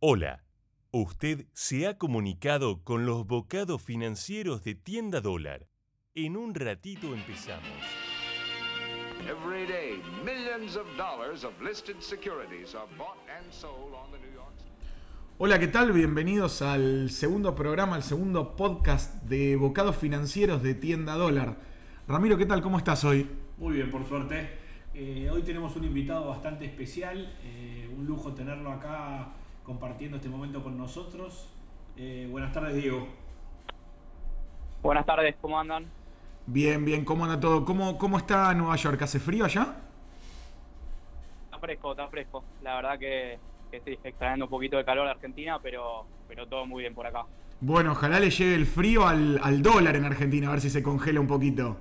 Hola, usted se ha comunicado con los bocados financieros de Tienda Dólar. En un ratito empezamos. Every day, millions of dollars of listed securities are bought and sold on the New York Stock Hola, ¿qué tal? Bienvenidos al segundo programa, al segundo podcast de bocados financieros de Tienda Dólar. Ramiro, ¿qué tal? ¿Cómo estás hoy? Muy bien, por suerte. Eh, hoy tenemos un invitado bastante especial, eh, un lujo tenerlo acá compartiendo este momento con nosotros. Eh, buenas tardes, Diego. Buenas tardes, ¿cómo andan? Bien, bien, ¿cómo anda todo? ¿Cómo, cómo está Nueva York? ¿Hace frío allá? Está fresco, está fresco. La verdad que, que sí, extrañando un poquito de calor a Argentina, pero, pero todo muy bien por acá. Bueno, ojalá le llegue el frío al, al dólar en Argentina, a ver si se congela un poquito.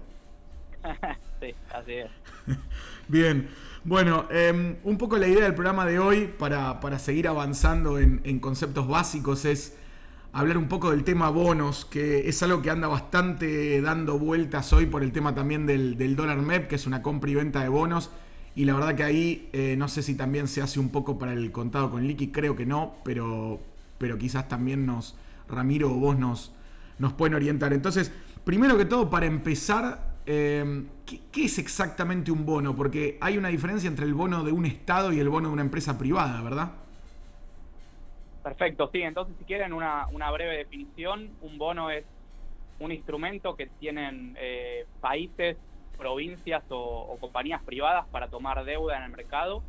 sí, así es. Bien, bueno, eh, un poco la idea del programa de hoy para, para seguir avanzando en, en, conceptos básicos es hablar un poco del tema bonos, que es algo que anda bastante dando vueltas hoy por el tema también del, del dólar MEP, que es una compra y venta de bonos. Y la verdad que ahí eh, no sé si también se hace un poco para el contado con liqui, creo que no, pero, pero quizás también nos, Ramiro o vos nos, nos pueden orientar. Entonces, primero que todo, para empezar, eh, ¿qué, ¿qué, es exactamente un bono? Porque hay una diferencia entre el bono de un Estado y el bono de una empresa privada, ¿verdad? Perfecto, sí. Entonces, si quieren una, una breve definición, un bono es un instrumento que tienen eh, países, provincias o, o, compañías privadas para tomar deuda en el mercado.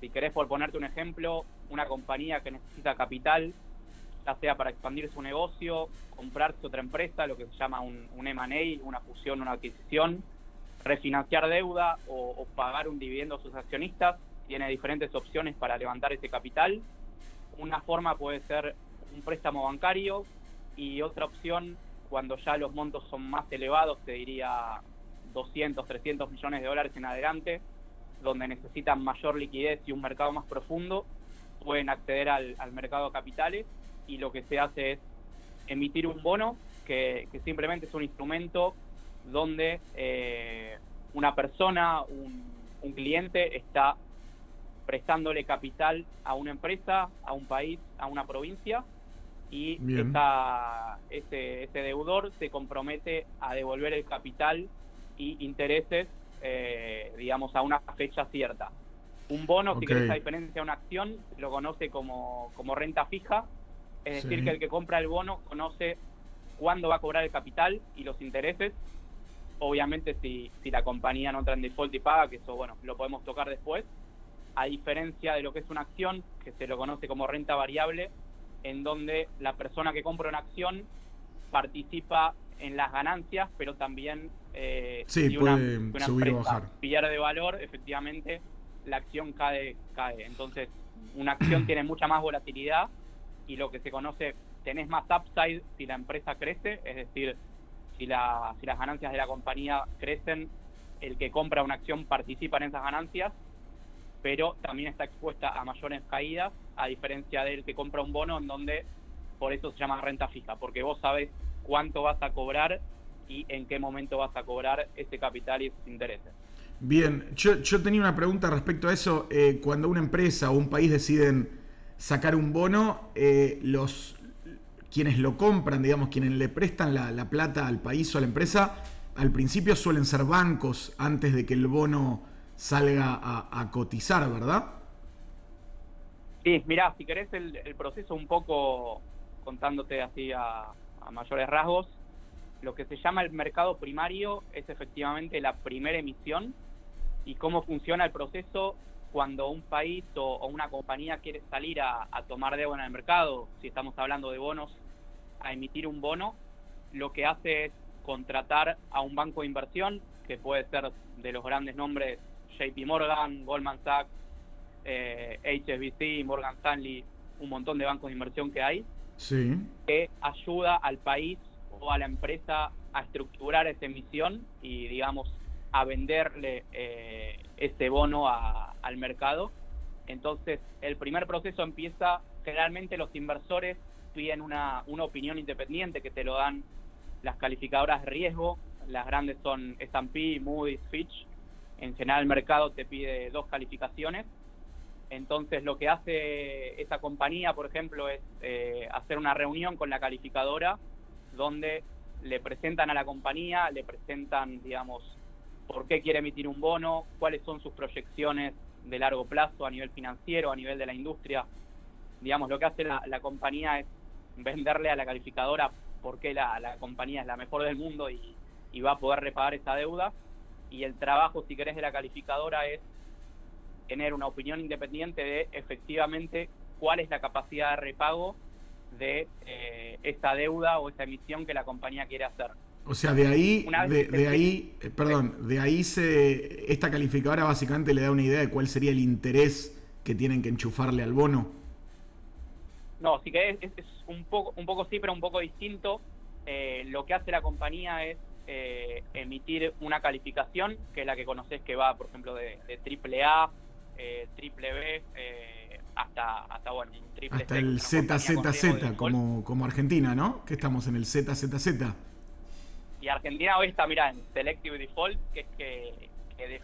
Si querés, por ponerte un ejemplo, una compañía que necesita capital, ya sea para expandir su negocio, comprarse otra empresa, lo que se llama un, M&A, una fusión, una adquisición, refinanciar deuda o, pagar un dividendo a sus accionistas, tiene diferentes opciones para levantar ese capital. Una forma puede ser un préstamo bancario y otra opción, cuando ya los montos son más elevados, te diría 200, 300 millones de dólares en adelante, donde necesitan mayor liquidez y un mercado más profundo, pueden acceder al mercado de capitales y lo que se hace es emitir un bono que, que simplemente es un instrumento donde eh, una persona, un, un cliente está prestándole capital a una empresa, a un país, a una provincia y ese, deudor se compromete a devolver el capital y intereses, eh, digamos, a una fecha cierta. Un bono, okay. si querés, a diferencia de una acción, lo conoce como, como renta fija, es decir, sí. que el que compra el bono conoce cuándo va a cobrar el capital y los intereses. Obviamente, si, si la compañía no entra en default y paga, que eso, bueno, lo podemos tocar después, a diferencia de lo que es una acción, que se lo conoce como renta variable, en donde la persona que compra una acción participa en las ganancias, pero también eh, sí, si una, puede una subir empresa o bajar. pierde valor, efectivamente la acción cae, cae. Entonces, una acción tiene mucha más volatilidad y lo que se conoce, tenés más upside si la empresa crece, es decir, si, la, si las ganancias de la compañía crecen, el que compra una acción participa en esas ganancias, pero también está expuesta a mayores caídas, a diferencia del que compra un bono en donde por eso se llama renta fija, porque vos sabes cuánto vas a cobrar y en qué momento vas a cobrar ese capital y esos intereses. Bien, yo, yo tenía una pregunta respecto a eso. Eh, cuando una empresa o un país deciden sacar un bono, eh, los quienes lo compran, digamos, quienes le prestan la, la, plata al país o a la empresa, al principio suelen ser bancos antes de que el bono salga a, cotizar, ¿verdad? Sí, mirá, si querés el, proceso un poco contándote así a, mayores rasgos, lo que se llama el mercado primario es efectivamente la primera emisión y cómo funciona el proceso cuando un país o, o una compañía quiere salir a, a, tomar deuda en el mercado, si estamos hablando de bonos, a emitir un bono, lo que hace es contratar a un banco de inversión, que puede ser de los grandes nombres JP Morgan, Goldman Sachs, eh, HSBC, Morgan Stanley, un montón de bancos de inversión que hay, sí. que ayuda al país o a la empresa a estructurar esa emisión y, digamos, a venderle eh, ese bono a, al mercado. Entonces, el primer proceso empieza, generalmente los inversores piden una, una opinión independiente que te lo dan las calificadoras de riesgo, las grandes son S&P, Moody's, Fitch, en general el mercado te pide dos calificaciones. Entonces lo que hace esa compañía, por ejemplo, es eh, hacer una reunión con la calificadora donde le presentan a la compañía, le presentan, digamos, por qué quiere emitir un bono, cuáles son sus proyecciones de largo plazo a nivel financiero, a nivel de la industria. Digamos, lo que hace la, compañía es venderle a la calificadora por qué la, compañía es la mejor del mundo y, y va a poder repagar esa deuda. Y el trabajo, si querés, de la calificadora es tener una opinión independiente de efectivamente cuál es la capacidad de repago de eh, esta deuda o esta emisión que la compañía quiere hacer. O sea, de ahí, de, ahí, eh, perdón, de ahí se, esta calificadora básicamente le da una idea de cuál sería el interés que tienen que enchufarle al bono. No, sí que es, un poco, un poco sí, pero un poco distinto. Eh, lo que hace la compañía es emitir una calificación, que es la que conoces que va, por ejemplo, de, de AAA eh, triple B, eh, hasta, hasta, bueno, triple Hasta el ZZZ, como, como Argentina, ¿no? Que estamos en el ZZZ. Y Argentina hoy está, mira, en Selective Default, que es que, que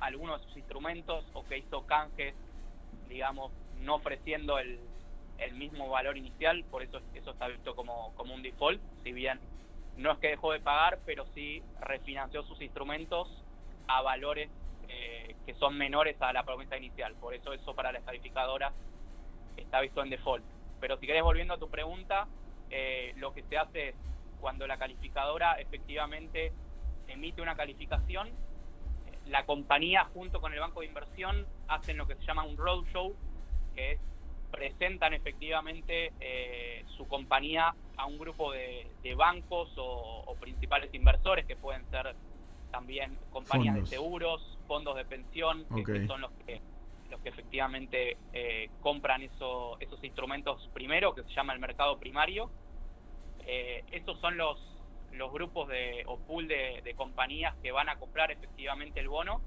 algunos de sus instrumentos o que hizo canjes, digamos, no ofreciendo el, mismo valor inicial, por eso eso está visto como, como un default, si bien no es que dejó de pagar, pero sí refinanció sus instrumentos a valores eh, que son menores a la promesa inicial. Por eso eso para la calificadora está visto en default. Pero si querés, volviendo a tu pregunta, eh, lo que se hace es cuando la calificadora efectivamente emite una calificación, la compañía junto con el banco de inversión hacen lo que se llama un roadshow, que es presentan efectivamente eh, su compañía a un grupo de, bancos o, principales inversores que pueden ser también compañías de seguros, fondos de pensión, que, son los que los que efectivamente eh, compran eso, esos instrumentos primero, que se llama el mercado primario. Eh, esos son los, los grupos de, o pool de, compañías que van a comprar efectivamente el bono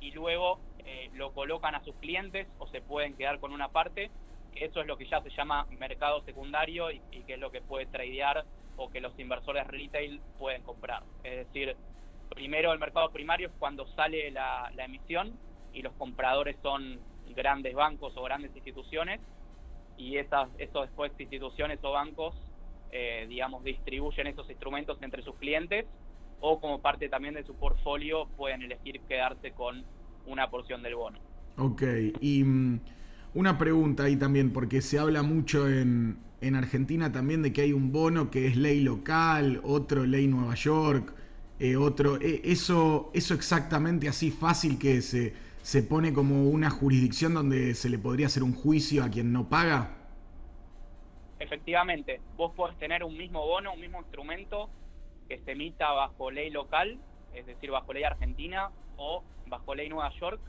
y luego eh, lo colocan a sus clientes o se pueden quedar con una parte. Eso es lo que ya se llama mercado secundario y, y que es lo que puede tradear o que los inversores retail pueden comprar. Es decir, primero el mercado primario es cuando sale la, emisión y los compradores son grandes bancos o grandes instituciones y esas, esos después instituciones o bancos, eh, digamos, distribuyen esos instrumentos entre sus clientes o como parte también de su portfolio pueden elegir quedarse con una porción del bono. Ok, y mm, una pregunta ahí también, porque se habla mucho en, en Argentina también de que hay un bono que es ley local, otro ley Nueva York. Eh, otro, eh, eso, eso exactamente así fácil que se, se pone como una jurisdicción donde se le podría hacer un juicio a quien no paga? Efectivamente, vos podés tener un mismo bono, un mismo instrumento que se emita bajo ley local, es decir, bajo ley argentina o bajo ley Nueva York,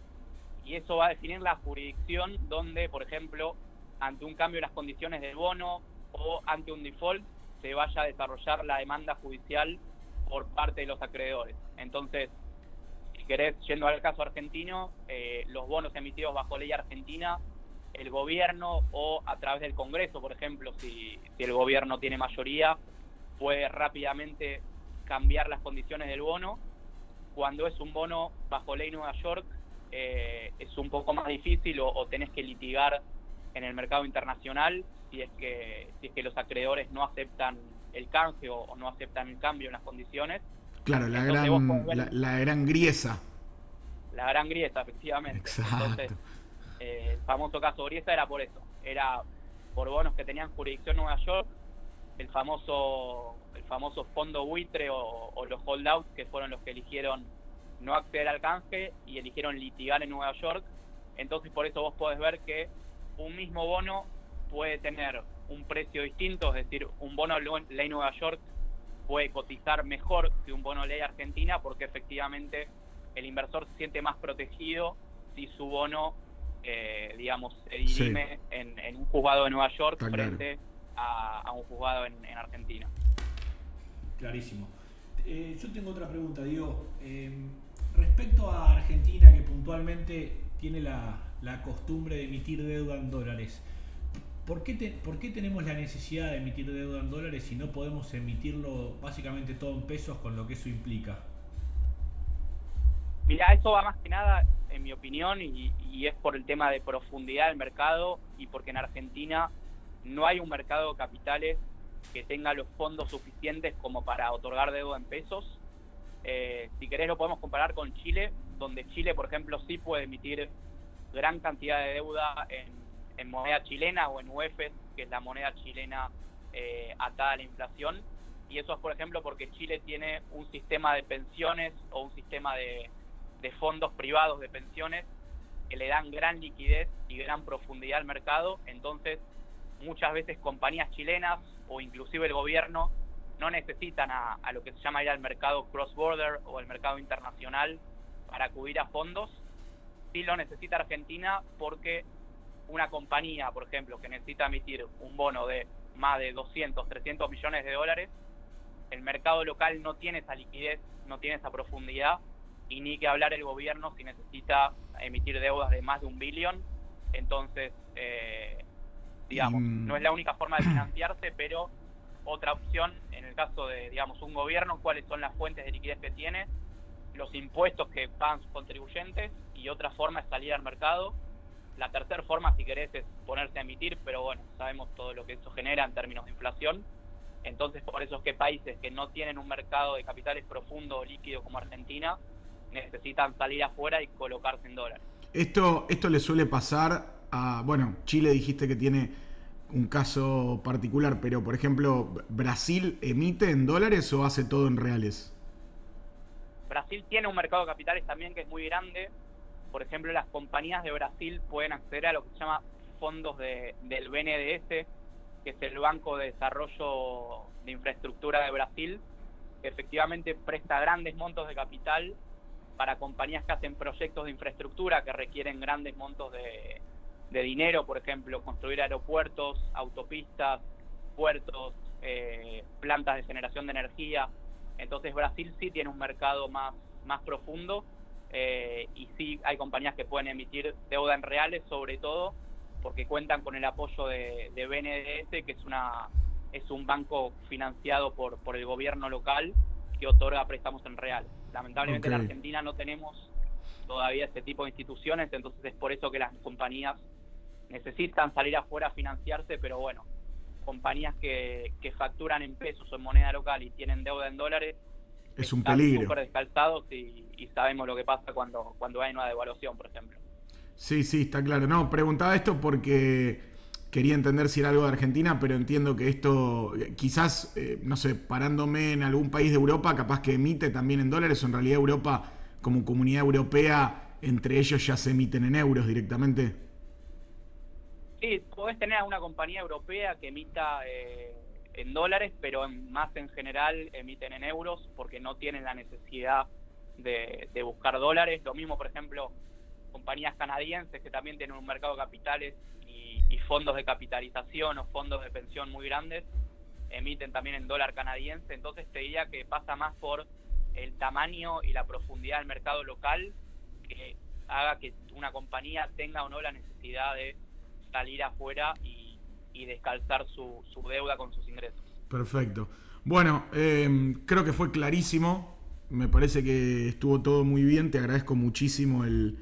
y eso va a definir la jurisdicción donde, por ejemplo, ante un cambio en las condiciones del bono o ante un default, se vaya a desarrollar la demanda judicial por parte de los acreedores. Entonces, si querés, yendo al caso argentino, eh, los bonos emitidos bajo ley argentina, el gobierno o a través del Congreso, por ejemplo, si, el gobierno tiene mayoría, puede rápidamente cambiar las condiciones del bono. Cuando es un bono bajo ley Nueva York, eh, es un poco más difícil o, tenés que litigar en el mercado internacional si es que si es que los acreedores no aceptan el canje o, no aceptan el cambio en las condiciones. Claro, la, gran, la, gran griesa. La gran griesa, efectivamente. Entonces, eh, el famoso caso Griesa era por eso. Era por bonos que tenían jurisdicción en Nueva York, el famoso el famoso fondo buitre o, los holdouts que fueron los que eligieron no acceder al canje y eligieron litigar en Nueva York. Entonces por eso vos podés ver que un mismo bono puede tener un precio distinto, es decir, un bono ley Nueva York puede cotizar mejor que un bono ley Argentina porque efectivamente el inversor se siente más protegido si su bono, eh, digamos, se dirime en, un juzgado de Nueva York frente a, un juzgado en, Argentina. Clarísimo. Eh, yo tengo otra pregunta, Diego. Eh, respecto a Argentina, que puntualmente tiene la, la costumbre de emitir deuda en dólares, ¿Por qué, tenemos la necesidad de emitir deuda en dólares si no podemos emitirlo básicamente todo en pesos con lo que eso implica? Mira, eso va más que nada en mi opinión, y, es por el tema de profundidad del mercado y porque en Argentina no hay un mercado de capitales que tenga los fondos suficientes como para otorgar deuda en pesos. Eh, si querés lo podemos comparar con Chile, donde Chile, por ejemplo, sí puede emitir gran cantidad de deuda en, moneda chilena o en UEFs, que es la moneda chilena eh, atada a la inflación. Y eso es, por ejemplo, porque Chile tiene un sistema de pensiones o un sistema de, de fondos privados de pensiones que le dan gran liquidez y gran profundidad al mercado. Entonces, muchas veces compañías chilenas o inclusive el gobierno no necesitan a, lo que se llama ir al mercado cross-border o el mercado internacional para acudir a fondos. Sí lo necesita Argentina porque una compañía, por ejemplo, que necesita emitir un bono de más de 200, 300 millones de dólares, el mercado local no tiene esa liquidez, no tiene esa profundidad y ni que hablar el gobierno si necesita emitir deudas de más de un billón. Entonces, eh, digamos, no es la única forma de financiarse, pero otra opción en el caso de, digamos, un gobierno, cuáles son las fuentes de liquidez que tiene, los impuestos que pagan sus contribuyentes y otra forma es salir al mercado. La tercera forma, si querés, es ponerse a emitir, pero bueno, sabemos todo lo que eso genera en términos de inflación. Entonces, por eso es que países que no tienen un mercado de capitales profundo o líquido como Argentina necesitan salir afuera y colocarse en dólares. Esto, esto le suele pasar bueno, Chile dijiste que tiene un caso particular, pero por ejemplo, ¿Brasil emite en dólares o hace todo en reales? Brasil tiene un mercado de capitales también que es muy grande. Por ejemplo, las compañías de Brasil pueden acceder a lo que se llama fondos de, del BNDES, que es el Banco de Desarrollo de Infraestructura de Brasil, que efectivamente presta grandes montos de capital para compañías que hacen proyectos de infraestructura que requieren grandes montos de, dinero, por ejemplo, construir aeropuertos, autopistas, puertos, eh, plantas de generación de energía. Entonces Brasil sí tiene un mercado más, más profundo eh, y sí hay compañías que pueden emitir deuda en reales, sobre todo porque cuentan con el apoyo de, de BNDES, que es, una, es un banco financiado por, por el gobierno local que otorga préstamos en reales. Lamentablemente en Argentina no tenemos todavía este tipo de instituciones, entonces es por eso que las compañías necesitan salir afuera a financiarse, pero bueno, compañías que, que facturan en pesos o en moneda local y tienen deuda en dólares, es un peligro. súper descalzados y, sabemos lo que pasa cuando, cuando hay una devaluación, por ejemplo. Sí, sí, está claro. No, preguntaba esto porque quería entender si era algo de Argentina, pero entiendo que esto, quizás, eh, no sé, parándome en algún país de Europa, capaz que emite también en dólares, o en realidad Europa, como comunidad europea, entre ellos ya se emiten en euros directamente. Sí, podés tener a una compañía europea que emita eh, en dólares, pero más en general emiten en euros porque no tienen la necesidad de, buscar dólares. Lo mismo, por ejemplo, compañías canadienses que también tienen un mercado de capitales y, y fondos de capitalización o fondos de pensión muy grandes, emiten también en dólar canadiense. Entonces te diría que pasa más por el tamaño y la profundidad del mercado local que haga que una compañía tenga o no la necesidad de salir afuera y, descalzar su, deuda con sus ingresos. Perfecto. Bueno, em, creo que fue clarísimo. Me parece que estuvo todo muy bien. Te agradezco muchísimo el,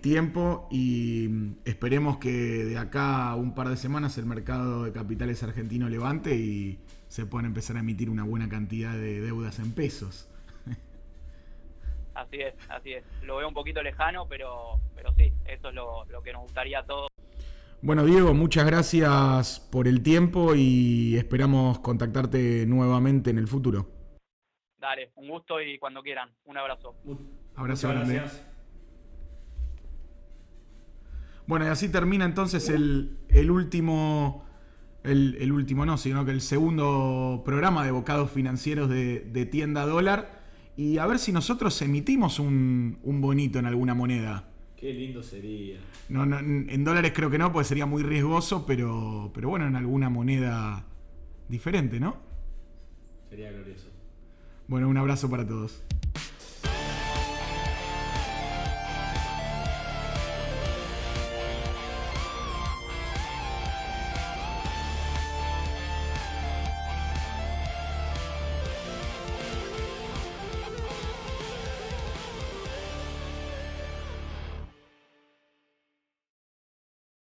tiempo y esperemos que de acá a un par de semanas el mercado de capitales argentino levante y se puedan empezar a emitir una buena cantidad de deudas en pesos. Así es, así es. Lo veo un poquito lejano, pero, pero sí, eso es lo, lo que nos gustaría a todos bueno, Diego, muchas gracias por el tiempo y esperamos contactarte nuevamente en el futuro. Dale, un gusto y cuando quieran. Un abrazo. Abrazo grande. Bueno, y así termina entonces el, último, el, último no, sino que el segundo programa de bocados financieros de, Tienda Dólar. Y a ver si nosotros emitimos un, un bonito en alguna moneda. Qué lindo sería. No, en dólares creo que no, porque sería muy riesgoso, pero, pero bueno, en alguna moneda diferente, ¿no? Sería glorioso. Bueno, un abrazo para todos.